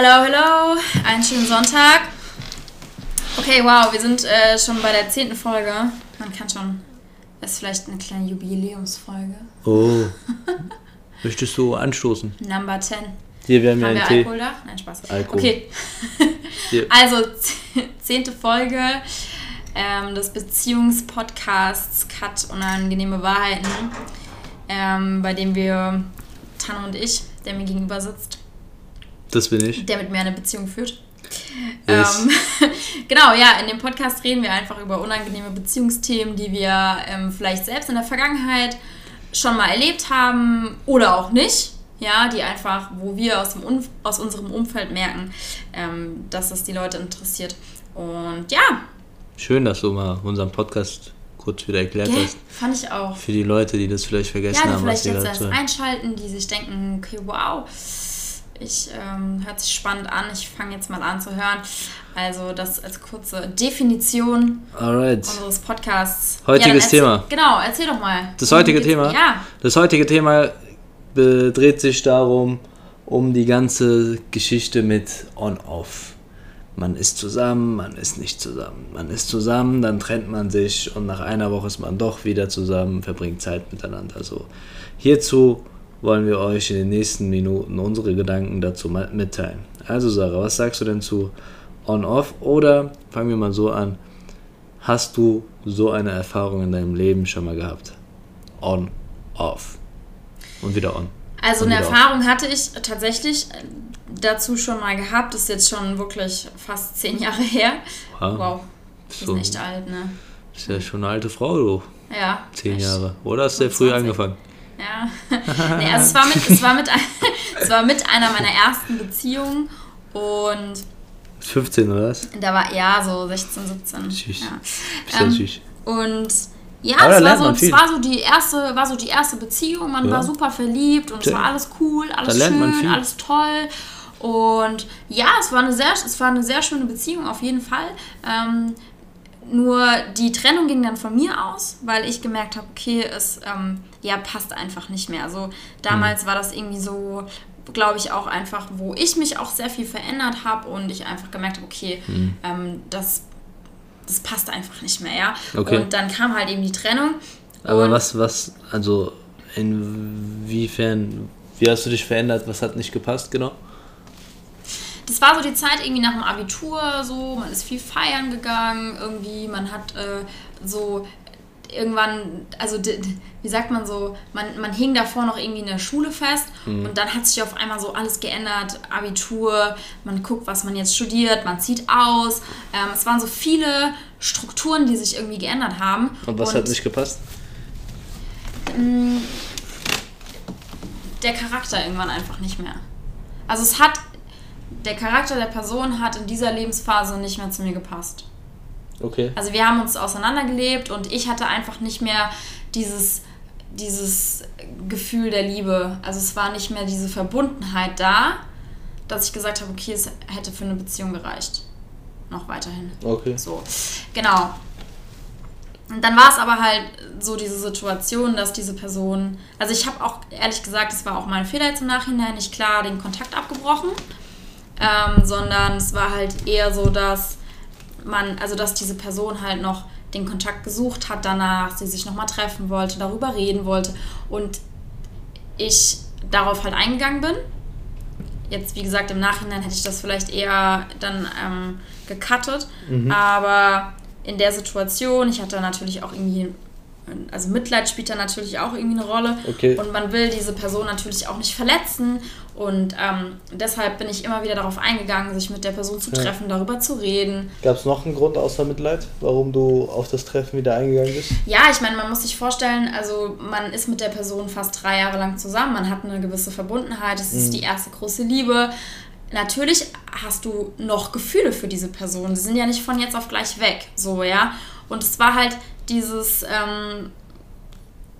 Hello, hello, einen schönen Sonntag. Okay, wow, wir sind äh, schon bei der zehnten Folge. Man kann schon, das ist vielleicht eine kleine Jubiläumsfolge. Oh. Möchtest du anstoßen? Number 10. Hier, wir haben, Haben ja wir einen Tee. Alkohol da? Nein, Spaß. Alkohol. Okay. Also, zehnte Folge ähm, des Beziehungspodcasts Cut Unangenehme Wahrheiten, ähm, bei dem wir, Tanne und ich, der mir gegenüber sitzt, Das bin ich. der mit mir eine Beziehung führt. Ähm, genau, ja, in dem Podcast reden wir einfach über unangenehme Beziehungsthemen, die wir ähm, vielleicht selbst in der Vergangenheit schon mal erlebt haben oder auch nicht. Ja, die einfach, wo wir aus, dem Umf- aus unserem Umfeld merken, ähm, dass das die Leute interessiert. Und ja, Schön, dass du mal unseren Podcast kurz wieder erklärt gell, hast. fand ich auch. Für die Leute, die das vielleicht vergessen Ja, die haben, was vielleicht sie jetzt erst einschalten, die sich denken, okay, wow, ich ähm, hört sich spannend an, ich fange jetzt mal an zu hören. Also das als kurze Definition Alright. unseres Podcasts. Heutiges erzähl, Thema. Genau, erzähl doch mal. Das heutige Thema? Ja, Das heutige Thema dreht sich darum, um die ganze Geschichte mit On-Off. Man ist zusammen, man ist nicht zusammen. Man ist zusammen, dann trennt man sich und nach einer Woche ist man doch wieder zusammen, verbringt Zeit miteinander. So. Hierzu wollen wir euch in den nächsten Minuten unsere Gedanken dazu mal mitteilen. Also Sarah, was sagst du denn zu On-Off? Oder fangen wir mal so an, hast du so eine Erfahrung in deinem Leben schon mal gehabt? On-Off. Und wieder on. also eine Erfahrung hatte ich tatsächlich äh, dazu schon mal gehabt. Das ist jetzt schon wirklich fast zehn Jahre her. Wow. Wow, So, sind echt alt, ne? ist ja schon eine alte Frau, du. Ja. Zehn. Jahre. Oder hast du ja früh 25. angefangen? Ja. nee, also es war, mit, es, war mit, es war mit einer meiner ersten Beziehungen und 15 oder was? da war ja so 16, 17. Süß. Ja. Ja Ähm, süß. Und ja, Aber es war so, es war so die erste, war so die erste Beziehung. Man Ja. war super verliebt und es Tja. war alles cool, alles schön, alles toll. Und ja, es war eine sehr, es war eine sehr schöne Beziehung auf jeden Fall. Ähm, nur die Trennung ging dann von mir aus, weil ich gemerkt habe, okay, es ähm, ja, passt einfach nicht mehr. Also damals war das irgendwie so, glaube ich, auch einfach, wo ich mich auch sehr viel verändert habe und ich einfach gemerkt habe, okay, ähm, das, das passt einfach nicht mehr, ja. Okay. Und dann kam halt eben die Trennung. Aber was, was, also inwiefern, wie hast du dich verändert? Was hat nicht gepasst, genau? Das war so die Zeit irgendwie nach dem Abitur, so, man ist viel feiern gegangen, irgendwie, man hat äh, so irgendwann, also wie sagt man so, man, man hing davor noch irgendwie in der Schule fest und dann hat sich auf einmal so alles geändert, Abitur, man guckt, was man jetzt studiert, man zieht aus, ähm, es waren so viele Strukturen, die sich irgendwie geändert haben. Und was hat nicht gepasst? der Charakter irgendwann einfach nicht mehr. Also es hat, der Charakter der Person hat in dieser Lebensphase nicht mehr zu mir gepasst. Okay. Also wir haben uns auseinandergelebt und ich hatte einfach nicht mehr dieses, dieses Gefühl der Liebe. Also es war nicht mehr diese Verbundenheit da, dass ich gesagt habe, okay, es hätte für eine Beziehung gereicht. Noch weiterhin. Okay. So, genau. Und dann war es aber halt so diese Situation, dass diese Person, also ich habe auch ehrlich gesagt, es war auch mein Fehler jetzt im Nachhinein, nicht klar den Kontakt abgebrochen, ähm, sondern es war halt eher so, dass man, also dass diese Person halt noch den Kontakt gesucht hat danach, sie sich nochmal treffen wollte, darüber reden wollte und ich darauf halt eingegangen bin. Jetzt, wie gesagt, im Nachhinein hätte ich das vielleicht eher dann ähm, gecuttet, aber in der Situation, ich hatte natürlich auch irgendwie, also Mitleid spielt da natürlich auch irgendwie eine Rolle Okay. und man will diese Person natürlich auch nicht verletzen und ähm, deshalb bin ich immer wieder darauf eingegangen, sich mit der Person zu Ja. treffen, darüber zu reden. Gab es noch einen Grund außer Mitleid, warum du auf das Treffen wieder eingegangen bist? Ja, ich meine, man muss sich vorstellen, also man ist mit der Person fast drei Jahre lang zusammen, man hat eine gewisse Verbundenheit, es ist die erste große Liebe. Natürlich hast du noch Gefühle für diese Person, die sind ja nicht von jetzt auf gleich weg, so, ja. Und es war halt dieses, ähm,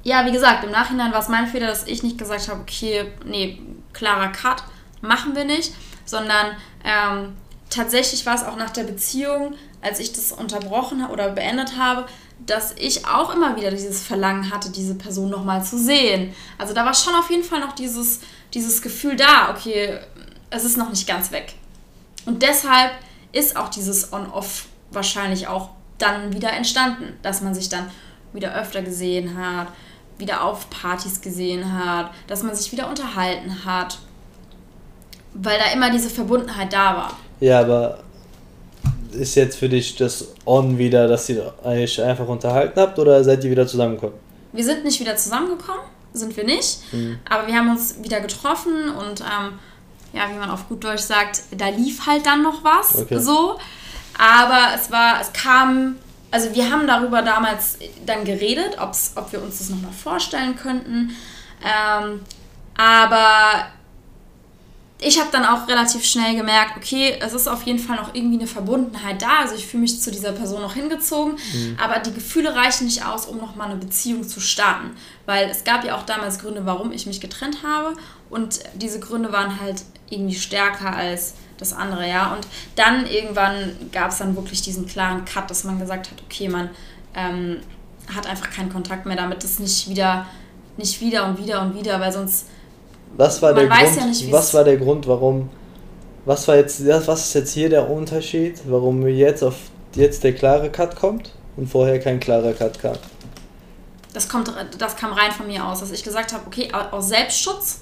ja, wie gesagt, im Nachhinein war es mein Fehler, dass ich nicht gesagt habe, okay, nee, klarer Cut, machen wir nicht, sondern ähm, tatsächlich war es auch nach der Beziehung, als ich das unterbrochen oder beendet habe, dass ich auch immer wieder dieses Verlangen hatte, diese Person nochmal zu sehen. Also da war schon auf jeden Fall noch dieses, dieses Gefühl da, okay, es ist noch nicht ganz weg. und deshalb ist auch dieses On-Off wahrscheinlich auch dann wieder entstanden, dass man sich dann wieder öfter gesehen hat, wieder auf Partys gesehen hat, dass man sich wieder unterhalten hat, weil da immer diese Verbundenheit da war. Ja, aber ist jetzt für dich das On wieder, dass ihr euch einfach unterhalten habt oder seid ihr wieder zusammengekommen? Wir sind nicht wieder zusammengekommen, sind wir nicht, mhm. aber wir haben uns wieder getroffen und ähm, ja, wie man auf gut Deutsch sagt, da lief halt dann noch was okay. so. Aber es war, es kam, also wir haben darüber damals dann geredet, ob's, ob wir uns das nochmal vorstellen könnten. Ähm, aber ich habe dann auch relativ schnell gemerkt, okay, es ist auf jeden Fall noch irgendwie eine Verbundenheit da. Also ich fühle mich zu dieser Person noch hingezogen, mhm. aber die Gefühle reichen nicht aus, um nochmal eine Beziehung zu starten. Weil es gab ja auch damals Gründe, warum ich mich getrennt habe. Und diese Gründe waren halt irgendwie stärker als das andere, ja. Und dann irgendwann gab es dann wirklich diesen klaren Cut, dass man gesagt hat, okay, man ähm, hat einfach keinen Kontakt mehr, damit es nicht wieder, nicht wieder und wieder und wieder, weil sonst was war der Grund? Ja nicht, was war der Grund, warum? Was war jetzt, was ist jetzt hier der Unterschied, warum jetzt auf jetzt der klare Cut kommt und vorher kein klarer Cut kam? Das kommt, das kam rein von mir aus, dass ich gesagt habe, okay, aus Selbstschutz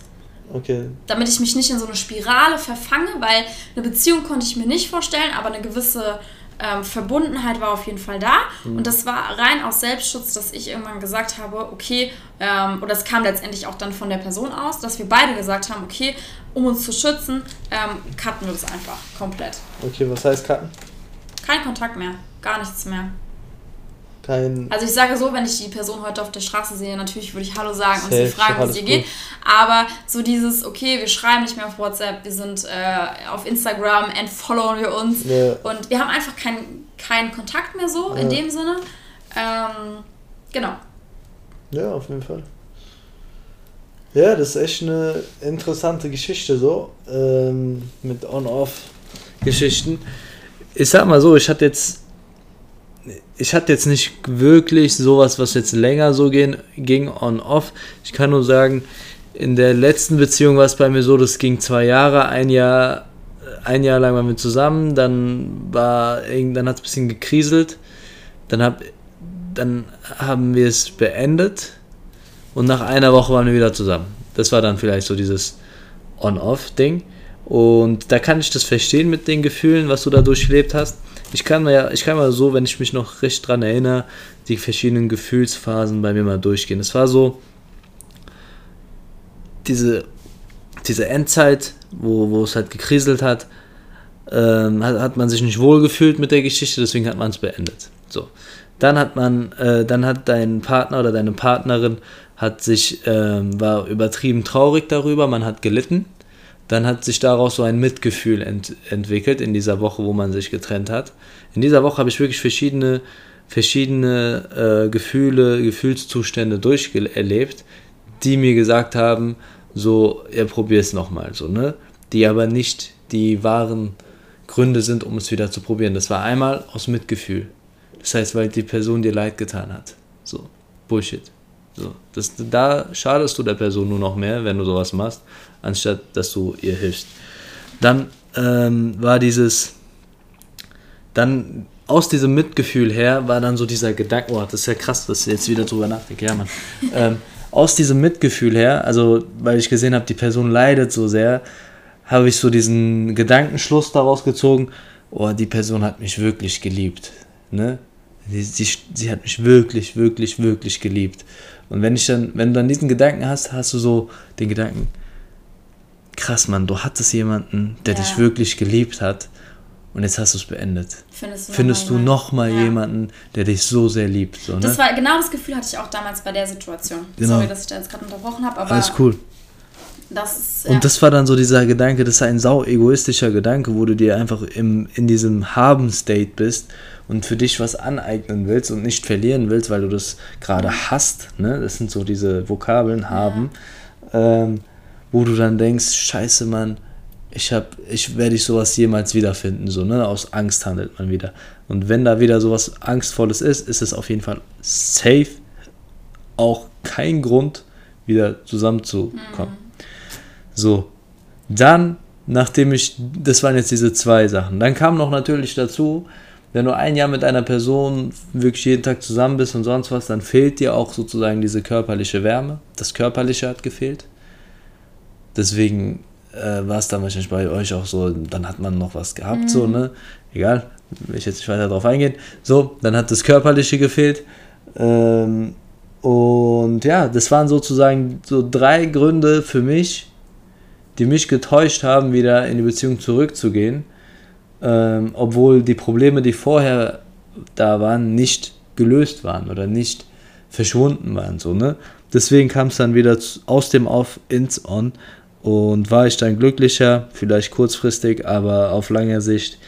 Okay. Damit ich mich nicht in so eine Spirale verfange, weil eine Beziehung konnte ich mir nicht vorstellen, aber eine gewisse ähm, Verbundenheit war auf jeden Fall da. Mhm. Und das war rein aus Selbstschutz, dass ich irgendwann gesagt habe, okay, ähm, oder es kam letztendlich auch dann von der Person aus, dass wir beide gesagt haben, okay, um uns zu schützen, ähm, cutten wir das einfach komplett. Okay, was heißt cutten? Kein Kontakt mehr, gar nichts mehr kein. Also ich sage so, wenn ich die Person heute auf der Straße sehe, natürlich würde ich Hallo sagen safe, und sie fragen, wie es ihr geht. Aber so dieses, okay, wir schreiben nicht mehr auf WhatsApp, wir sind äh, auf Instagram, entfollowen wir uns. Ja. Und wir haben einfach keinen kein Kontakt mehr so, ja. in dem Sinne. Ähm, genau. Ja, auf jeden Fall. Ja, das ist echt eine interessante Geschichte so. Ähm, mit On-Off-Geschichten. Ich sag mal so, ich hatte jetzt ich hatte jetzt nicht wirklich sowas, was jetzt länger so gehen, ging on-off. Ich kann nur sagen, in der letzten Beziehung war es bei mir so, das ging zwei Jahre, ein Jahr, ein Jahr lang waren wir zusammen, dann war dann hat es ein bisschen gekriselt, dann, hab, dann haben wir es beendet und nach einer Woche waren wir wieder zusammen. Das war dann vielleicht so dieses On-Off-Ding. Und da kann ich das verstehen mit den Gefühlen, was du da durchlebt hast. Ich kann ja, ich kann mal so, wenn ich mich noch recht dran erinnere, die verschiedenen Gefühlsphasen bei mir mal durchgehen. Es war so, diese, diese Endzeit, wo, wo es halt gekriselt hat, ähm, hat, hat man sich nicht wohl gefühlt mit der Geschichte, deswegen hat man es beendet. So. Dann hat man, äh, dann hat dein Partner oder deine Partnerin hat sich, ähm, war übertrieben traurig darüber, man hat gelitten dann hat sich daraus so ein Mitgefühl ent entwickelt in dieser Woche, wo man sich getrennt hat. In dieser Woche habe ich wirklich verschiedene, verschiedene äh, Gefühle, Gefühlszustände durcherlebt, die mir gesagt haben, so, ja, probier es nochmal, so, ne? Die aber nicht die wahren Gründe sind, um es wieder zu probieren. Das war einmal aus Mitgefühl. Das heißt, weil die Person dir leid getan hat. So, Bullshit. So, das, da schadest du der Person nur noch mehr, wenn du sowas machst, anstatt dass du ihr hilfst. Dann ähm, war dieses, dann aus diesem Mitgefühl her war dann so dieser Gedanke, oh, das ist ja krass, dass ich jetzt wieder drüber nachdenke, ja Mann. ähm, aus diesem Mitgefühl her, also weil ich gesehen habe, die Person leidet so sehr, habe ich so diesen Gedankenschluss daraus gezogen, oh, die Person hat mich wirklich geliebt. Ne? Sie, sie, sie hat mich wirklich, wirklich, wirklich geliebt. Und wenn ich dann, wenn du dann diesen Gedanken hast, hast du so den Gedanken, krass, Mann, du hattest jemanden, der ja. dich wirklich geliebt hat und jetzt hast du es beendet. Findest du, Findest noch, du noch mal ja. jemanden, der dich so sehr liebt. So, ne? Das war genau das Gefühl hatte ich auch damals bei der Situation. Genau. Sorry, dass ich da jetzt gerade unterbrochen habe, aber alles cool. Das ist, ja. Und das war dann so dieser Gedanke, das ist ein sau egoistischer Gedanke, wo du dir einfach im, in diesem Haben-State bist und für dich was aneignen willst und nicht verlieren willst, weil du das gerade hast. Ne? Das sind so diese Vokabeln, haben. Ja. Ähm, wo du dann denkst, scheiße, Mann, ich, hab, ich werde ich sowas jemals wiederfinden. So, ne? Aus Angst handelt man wieder. Und wenn da wieder sowas Angstvolles ist, ist es auf jeden Fall safe auch kein Grund, wieder zusammenzukommen. Mhm. So, dann nachdem ich, das waren jetzt diese zwei Sachen. Dann kam noch natürlich dazu, wenn du ein Jahr mit einer Person wirklich jeden Tag zusammen bist und sonst was, dann fehlt dir auch sozusagen diese körperliche Wärme. Das Körperliche hat gefehlt. Deswegen äh, war es dann wahrscheinlich bei euch auch so, dann hat man noch was gehabt, mhm. so, ne? Egal, will ich jetzt nicht weiter drauf eingehen. So, dann hat das Körperliche gefehlt. Ähm, und ja, das waren sozusagen so drei Gründe für mich, die mich getäuscht haben, wieder in die Beziehung zurückzugehen ähm, obwohl die Probleme, die vorher da waren, nicht gelöst waren oder nicht verschwunden waren. So, ne? Deswegen kam es dann wieder aus dem Off ins On und war ich dann glücklicher, vielleicht kurzfristig, aber auf lange Sicht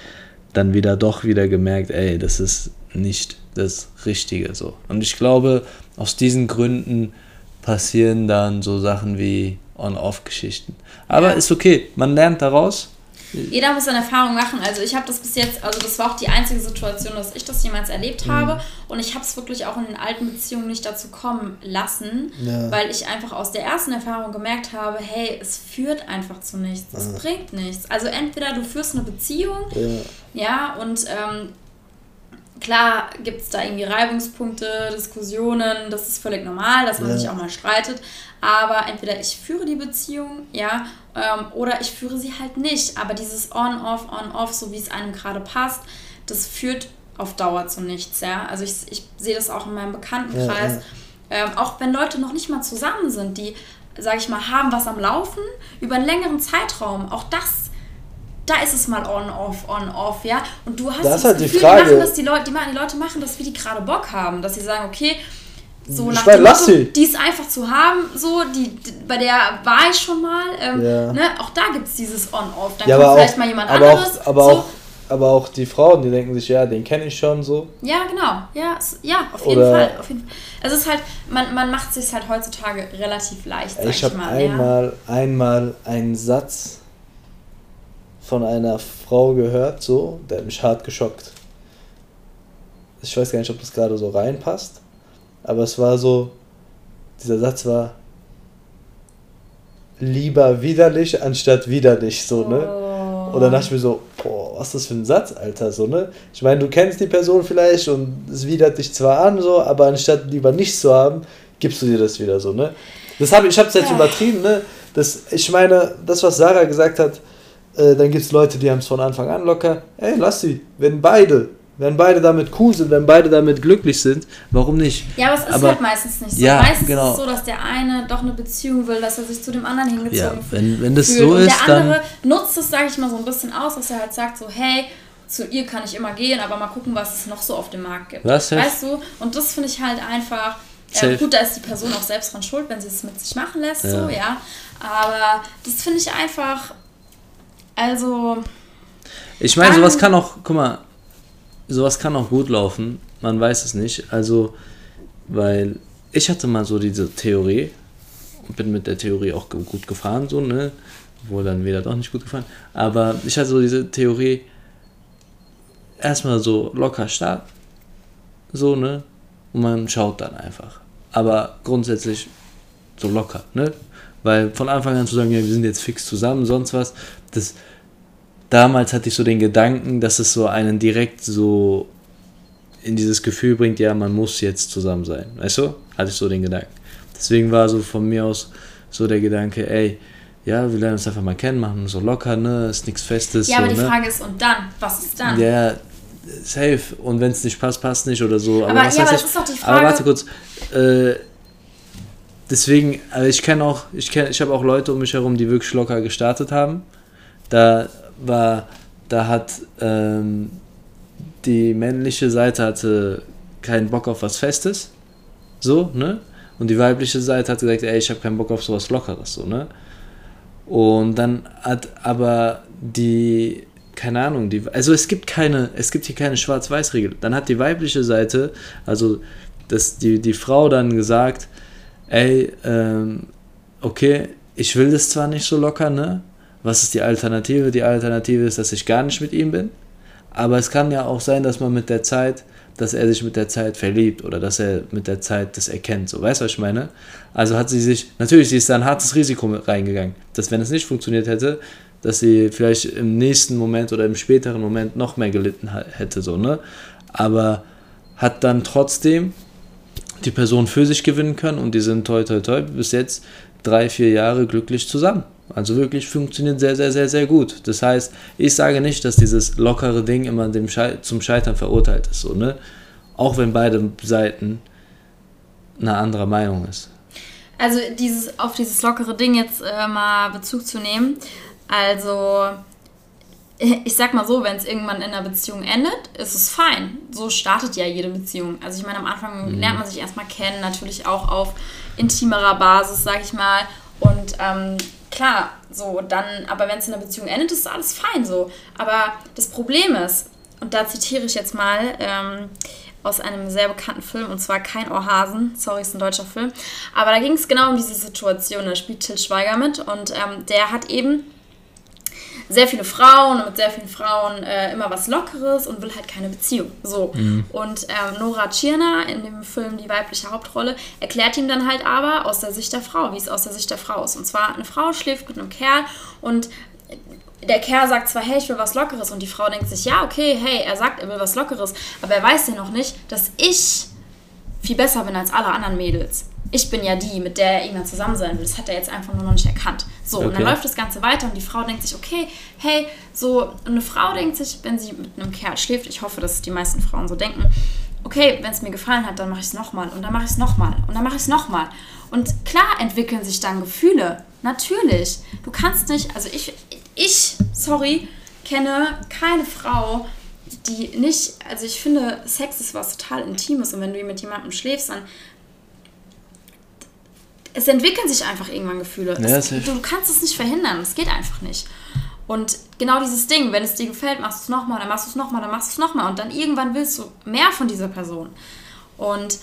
dann wieder doch wieder gemerkt, ey, das ist nicht das Richtige so. Und ich glaube, aus diesen Gründen passieren dann so Sachen wie On-Off-Geschichten. Aber ja. ist okay, man lernt daraus jeder muss seine Erfahrung machen. Also ich habe das bis jetzt, also das war auch die einzige Situation, dass ich das jemals erlebt mhm. habe. Und ich habe es wirklich auch in den alten Beziehungen nicht dazu kommen lassen, ja. weil ich einfach aus der ersten Erfahrung gemerkt habe, hey, es führt einfach zu nichts. Es ja. bringt nichts. Also entweder du führst eine Beziehung, ja, ja und ähm, Klar gibt es da irgendwie Reibungspunkte, Diskussionen, das ist völlig normal, dass man ja. sich auch mal streitet. Aber entweder ich führe die Beziehung, ja, ähm, oder ich führe sie halt nicht. Aber dieses On-Off, On-Off, so wie es einem gerade passt, das führt auf Dauer zu nichts, ja. Also ich, ich sehe das auch in meinem Bekanntenkreis. Ja. Ähm, auch wenn Leute noch nicht mal zusammen sind, die, sage ich mal, haben was am Laufen über einen längeren Zeitraum. Auch das da ist es mal on, off, on, off, ja. Und du hast das, das halt Gefühl, die, Frage. Die, machen das, die, Leute, die, die Leute machen das, wie die gerade Bock haben. Dass sie sagen, okay, so nach dem Motto, die ist einfach zu haben, so, die, die, bei der war ich schon mal. Ähm, ja. ne, auch da gibt es dieses On-Off. Dann ja, kommt vielleicht auch, mal jemand aber anderes. Auch, aber, so. auch, aber auch die Frauen, die denken sich, ja, den kenne ich schon so. Ja, genau. Ja, ja auf, jeden Fall, auf jeden Fall. Es ist halt, man, man macht es sich halt heutzutage relativ leicht, sag ich, ich habe einmal, ja. einmal einen Satz von einer Frau gehört, so, der hat mich hart geschockt. Ich weiß gar nicht, ob das gerade so reinpasst, aber es war so, dieser Satz war lieber widerlich anstatt widerlich, so, ne? Oh. Und dann dachte ich mir so, boah, was ist das für ein Satz, Alter, so, ne? Ich meine, du kennst die Person vielleicht und es widert dich zwar an, so, aber anstatt lieber nichts zu haben, gibst du dir das wieder so, ne? Das hab, ich hab's jetzt ja. übertrieben, ne? Das, ich meine, das, was Sarah gesagt hat, äh, dann gibt es Leute, die haben es von Anfang an locker. Ey, lass sie. Wenn beide, wenn beide damit cool sind, wenn beide damit glücklich sind, warum nicht? Ja, aber es ist aber, halt meistens nicht so. Ja, meistens genau. ist es so, dass der eine doch eine Beziehung will, dass er sich zu dem anderen hingezogen ja, wenn, wenn das fühlt. so Und ist, der andere nutzt es, sage ich mal, so ein bisschen aus, dass er halt sagt so, hey, zu ihr kann ich immer gehen, aber mal gucken, was es noch so auf dem Markt gibt. Was, weißt du? Und das finde ich halt einfach. Äh, gut, da ist die Person auch selbst dran schuld, wenn sie es mit sich machen lässt, ja. so, ja. Aber das finde ich einfach also. Ich meine, sowas kann auch, guck mal, sowas kann auch gut laufen. Man weiß es nicht. Also, weil ich hatte mal so diese Theorie und bin mit der Theorie auch gut gefahren, so, ne? Wohl dann wieder doch nicht gut gefahren. Aber ich hatte so diese Theorie, erstmal so locker starten, so, ne? Und man schaut dann einfach. Aber grundsätzlich so locker, ne? Weil von Anfang an zu sagen, ja, wir sind jetzt fix zusammen, sonst was, das damals hatte ich so den Gedanken, dass es so einen direkt so in dieses Gefühl bringt, ja, man muss jetzt zusammen sein. Weißt du? Hatte ich so den Gedanken. Deswegen war so von mir aus so der Gedanke, ey, ja, wir lernen uns einfach mal kennen, machen so locker, ne, ist nichts Festes. Ja, so, aber die ne? Frage ist, und dann? Was ist dann? Ja, safe. Und wenn es nicht passt, passt nicht oder so. Aber, aber was ja, aber das ist doch die Frage. Aber warte kurz. Äh, deswegen, also ich kenne auch, ich kenne, ich habe auch Leute um mich herum, die wirklich locker gestartet haben. Da war, da hat ähm, die männliche Seite hatte keinen Bock auf was Festes, so, ne? Und die weibliche Seite hat gesagt, ey, ich habe keinen Bock auf sowas Lockeres, so, ne? Und dann hat aber die, keine Ahnung, die, also es gibt keine, es gibt hier keine Schwarz-Weiß-Regel. Dann hat die weibliche Seite, also das, die, die Frau dann gesagt, ey, ähm, okay, ich will das zwar nicht so locker, ne? Was ist die Alternative? Die Alternative ist, dass ich gar nicht mit ihm bin. Aber es kann ja auch sein, dass man mit der Zeit, dass er sich mit der Zeit verliebt oder dass er mit der Zeit das erkennt. So, weißt du, was ich meine? Also hat sie sich, natürlich, sie ist da ein hartes Risiko reingegangen, dass wenn es nicht funktioniert hätte, dass sie vielleicht im nächsten Moment oder im späteren Moment noch mehr gelitten hätte, so, ne? Aber hat dann trotzdem die Person für sich gewinnen können und die sind toi toi toi bis jetzt drei, vier Jahre glücklich zusammen. Also wirklich funktioniert sehr, sehr, sehr, sehr gut. Das heißt, ich sage nicht, dass dieses lockere Ding immer dem Schei zum Scheitern verurteilt ist, so, ne? Auch wenn beide Seiten eine andere Meinung ist. Also dieses, auf dieses lockere Ding jetzt äh, mal Bezug zu nehmen. Also ich sag mal so, wenn es irgendwann in einer Beziehung endet, ist es fein. So startet ja jede Beziehung. Also ich meine, am Anfang mhm. lernt man sich erstmal kennen, natürlich auch auf intimerer Basis, sag ich mal. Und ähm, klar, so dann, aber wenn es in einer Beziehung endet, ist alles fein so. Aber das Problem ist, und da zitiere ich jetzt mal ähm, aus einem sehr bekannten Film, und zwar Kein Ohrhasen, sorry, ist ein deutscher Film, aber da ging es genau um diese Situation, da spielt Till Schweiger mit und ähm, der hat eben sehr viele Frauen und mit sehr vielen Frauen äh, immer was Lockeres und will halt keine Beziehung. So. Mhm. Und ähm, Nora Tschirner in dem Film die weibliche Hauptrolle erklärt ihm dann halt aber aus der Sicht der Frau, wie es aus der Sicht der Frau ist. Und zwar eine Frau schläft mit einem Kerl und der Kerl sagt zwar, hey, ich will was Lockeres und die Frau denkt sich, ja, okay, hey, er sagt, er will was Lockeres, aber er weiß ja noch nicht, dass ich viel besser bin als alle anderen Mädels ich bin ja die, mit der er irgendwann zusammen sein will. Das hat er jetzt einfach nur noch nicht erkannt. So, okay. und dann läuft das Ganze weiter und die Frau denkt sich, okay, hey, so, eine Frau denkt sich, wenn sie mit einem Kerl schläft, ich hoffe, dass die meisten Frauen so denken, okay, wenn es mir gefallen hat, dann mache ich es nochmal und dann mache ich es nochmal und dann mache ich es nochmal. Und klar entwickeln sich dann Gefühle. Natürlich. Du kannst nicht, also ich, ich, sorry, kenne keine Frau, die nicht, also ich finde, Sex ist was total Intimes und wenn du mit jemandem schläfst, dann es entwickeln sich einfach irgendwann Gefühle. Ja, es, du, du, kannst es nicht verhindern, es geht einfach nicht. Und genau dieses Ding, wenn es dir gefällt, machst du es nochmal, dann machst du es nochmal, dann machst du es nochmal und dann irgendwann willst du mehr von dieser Person. Und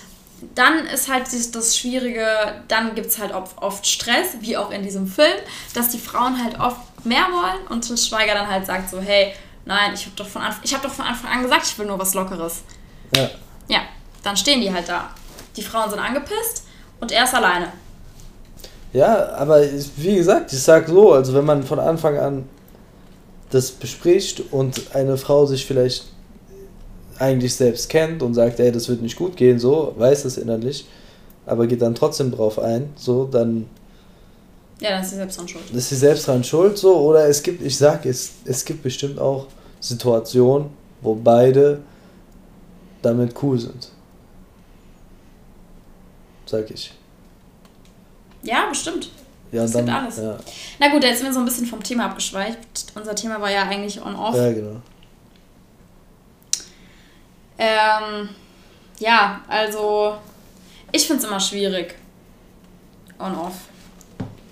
dann ist halt das Schwierige, dann gibt es halt oft Stress, wie auch in diesem Film, dass die Frauen halt oft mehr wollen und Til Schweiger dann halt sagt so, hey, nein, ich habe doch, von hab doch von Anfang an gesagt, ich will nur was Lockeres. Ja. Ja, dann stehen die halt da. Die Frauen sind angepisst und er ist alleine. Ja, aber wie gesagt, ich sag so, also wenn man von Anfang an das bespricht und eine Frau sich vielleicht eigentlich selbst kennt und sagt, ey, das wird nicht gut gehen, so, weiß es innerlich, aber geht dann trotzdem drauf ein, so, dann. Ja, dann ist sie selbst dran schuld. Ist sie selbst dran schuld, so, oder es gibt, ich sag, es, es gibt bestimmt auch Situationen, wo beide damit cool sind. Sag ich. Ja, bestimmt. Ja, das dann, alles. Ja. Na gut, jetzt sind wir so ein bisschen vom Thema abgeschweift. Unser Thema war ja eigentlich on-off. Ja, genau. Ähm, ja, also ich finde es immer schwierig. On-off.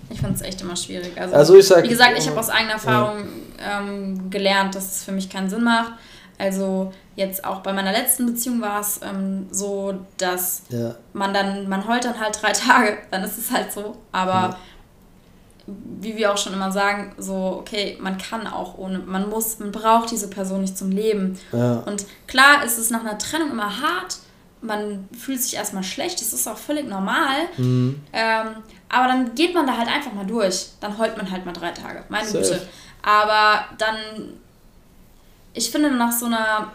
Ich finde es echt immer schwierig. Also, also ich sag, wie gesagt, ich habe aus eigener Erfahrung ja. ähm, gelernt, dass es für mich keinen Sinn macht. Also jetzt auch bei meiner letzten Beziehung war es ähm, so, dass ja. man dann, man heult dann halt drei Tage, dann ist es halt so. Aber ja. wie wir auch schon immer sagen, so, okay, man kann auch ohne, man muss, man braucht diese Person nicht zum Leben. Ja. Und klar ist es nach einer Trennung immer hart, man fühlt sich erstmal schlecht, das ist auch völlig normal. Mhm. Ähm, aber dann geht man da halt einfach mal durch. Dann heult man halt mal drei Tage. Meine Güte. Aber dann ich finde, nach so einer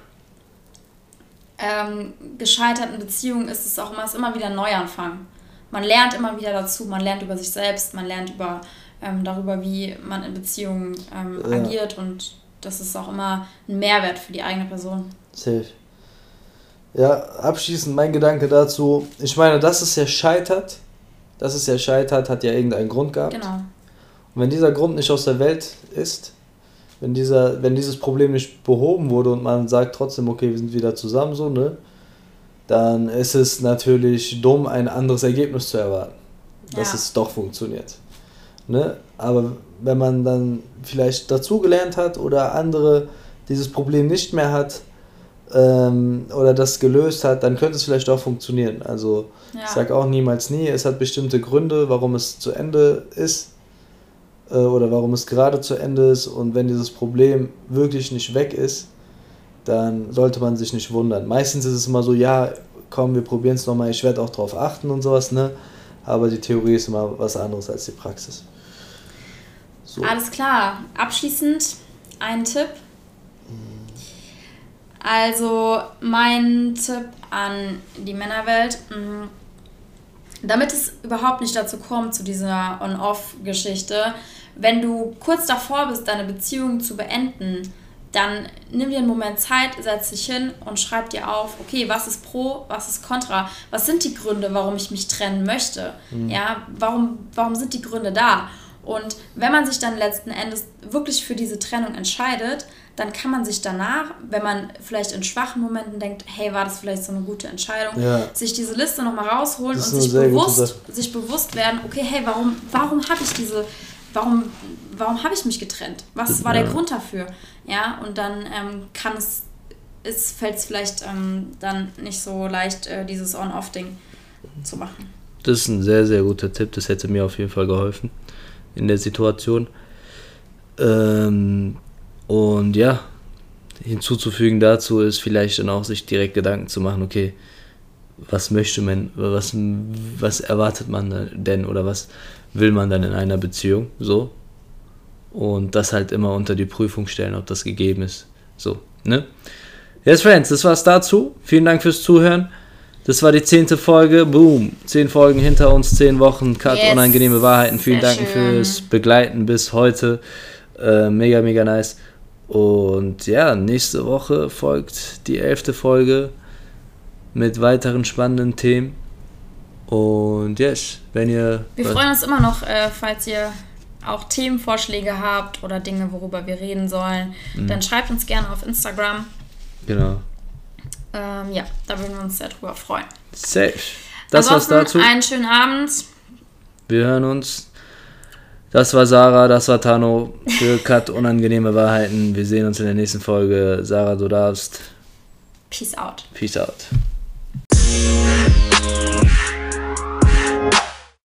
ähm, gescheiterten Beziehung ist es auch immer, ist immer wieder ein Neuanfang. Man lernt immer wieder dazu, man lernt über sich selbst, man lernt über, ähm, darüber, wie man in Beziehungen ähm, ja. agiert und das ist auch immer ein Mehrwert für die eigene Person. Safe. Ja, abschließend mein Gedanke dazu. Ich meine, dass es ja scheitert, dass es ja scheitert, hat ja irgendeinen Grund gehabt. Genau. Und wenn dieser Grund nicht aus der Welt ist, wenn, dieser, wenn dieses Problem nicht behoben wurde und man sagt trotzdem, okay, wir sind wieder zusammen, so, ne? Dann ist es natürlich dumm, ein anderes Ergebnis zu erwarten. Dass ja. es doch funktioniert. Ne? Aber wenn man dann vielleicht dazugelernt hat oder andere dieses Problem nicht mehr hat ähm, oder das gelöst hat, dann könnte es vielleicht auch funktionieren. Also ja. ich sage auch niemals nie, es hat bestimmte Gründe, warum es zu Ende ist äh, oder warum es gerade zu Ende ist. Und wenn dieses Problem wirklich nicht weg ist, dann sollte man sich nicht wundern. Meistens ist es immer so, ja, komm, wir probieren es nochmal, ich werde auch darauf achten und sowas, ne? Aber die Theorie ist immer was anderes als die Praxis. So. Alles klar. Abschließend ein Tipp. Also mein Tipp an die Männerwelt, mm, damit es überhaupt nicht dazu kommt, zu dieser On-Off-Geschichte, wenn du kurz davor bist, deine Beziehung zu beenden, dann nimm dir einen Moment Zeit, setz dich hin und schreib dir auf, okay, was ist pro, was ist contra, was sind die Gründe, warum ich mich trennen möchte, mhm. ja, warum, warum sind die Gründe da? Und wenn man sich dann letzten Endes wirklich für diese Trennung entscheidet, dann kann man sich danach, wenn man vielleicht in schwachen Momenten denkt, hey, war das vielleicht so eine gute Entscheidung, ja. sich diese Liste nochmal rausholen und sich bewusst, sich bewusst werden, okay, hey, warum, warum habe ich diese, warum, warum habe ich mich getrennt? Was war der Grund dafür? Ja, und dann ähm, kann es, es fällt es vielleicht ähm, dann nicht so leicht, äh, dieses On-Off-Ding zu machen. Das ist ein sehr, sehr guter Tipp. Das hätte mir auf jeden Fall geholfen in der Situation. Ähm, und ja, hinzuzufügen dazu ist vielleicht dann auch sich direkt Gedanken zu machen, okay, was möchte man, was, was erwartet man denn oder was will man dann in einer Beziehung, so. Und das halt immer unter die Prüfung stellen, ob das gegeben ist, so, ne? Yes, Friends, das war's dazu. Vielen Dank fürs Zuhören. Das war die zehnte Folge. Boom. Zehn Folgen hinter uns, zehn Wochen. Cut, yes. unangenehme Wahrheiten. Vielen Dank fürs Begleiten bis heute. Äh, mega, mega nice. Und ja, nächste Woche folgt die elfte Folge mit weiteren spannenden Themen. Und yes, wenn ihr. Wir freuen uns immer noch, äh, falls ihr auch Themenvorschläge habt oder Dinge, worüber wir reden sollen, mhm. dann schreibt uns gerne auf Instagram. Genau. Ähm, ja, da würden wir uns sehr drüber freuen. Safe. Das Ansonsten war's dazu. Einen schönen Abend. Wir hören uns. Das war Sarah, das war Tano für Cut Unangenehme Wahrheiten. Wir sehen uns in der nächsten Folge. Sarah, du darfst. Peace out. Peace out.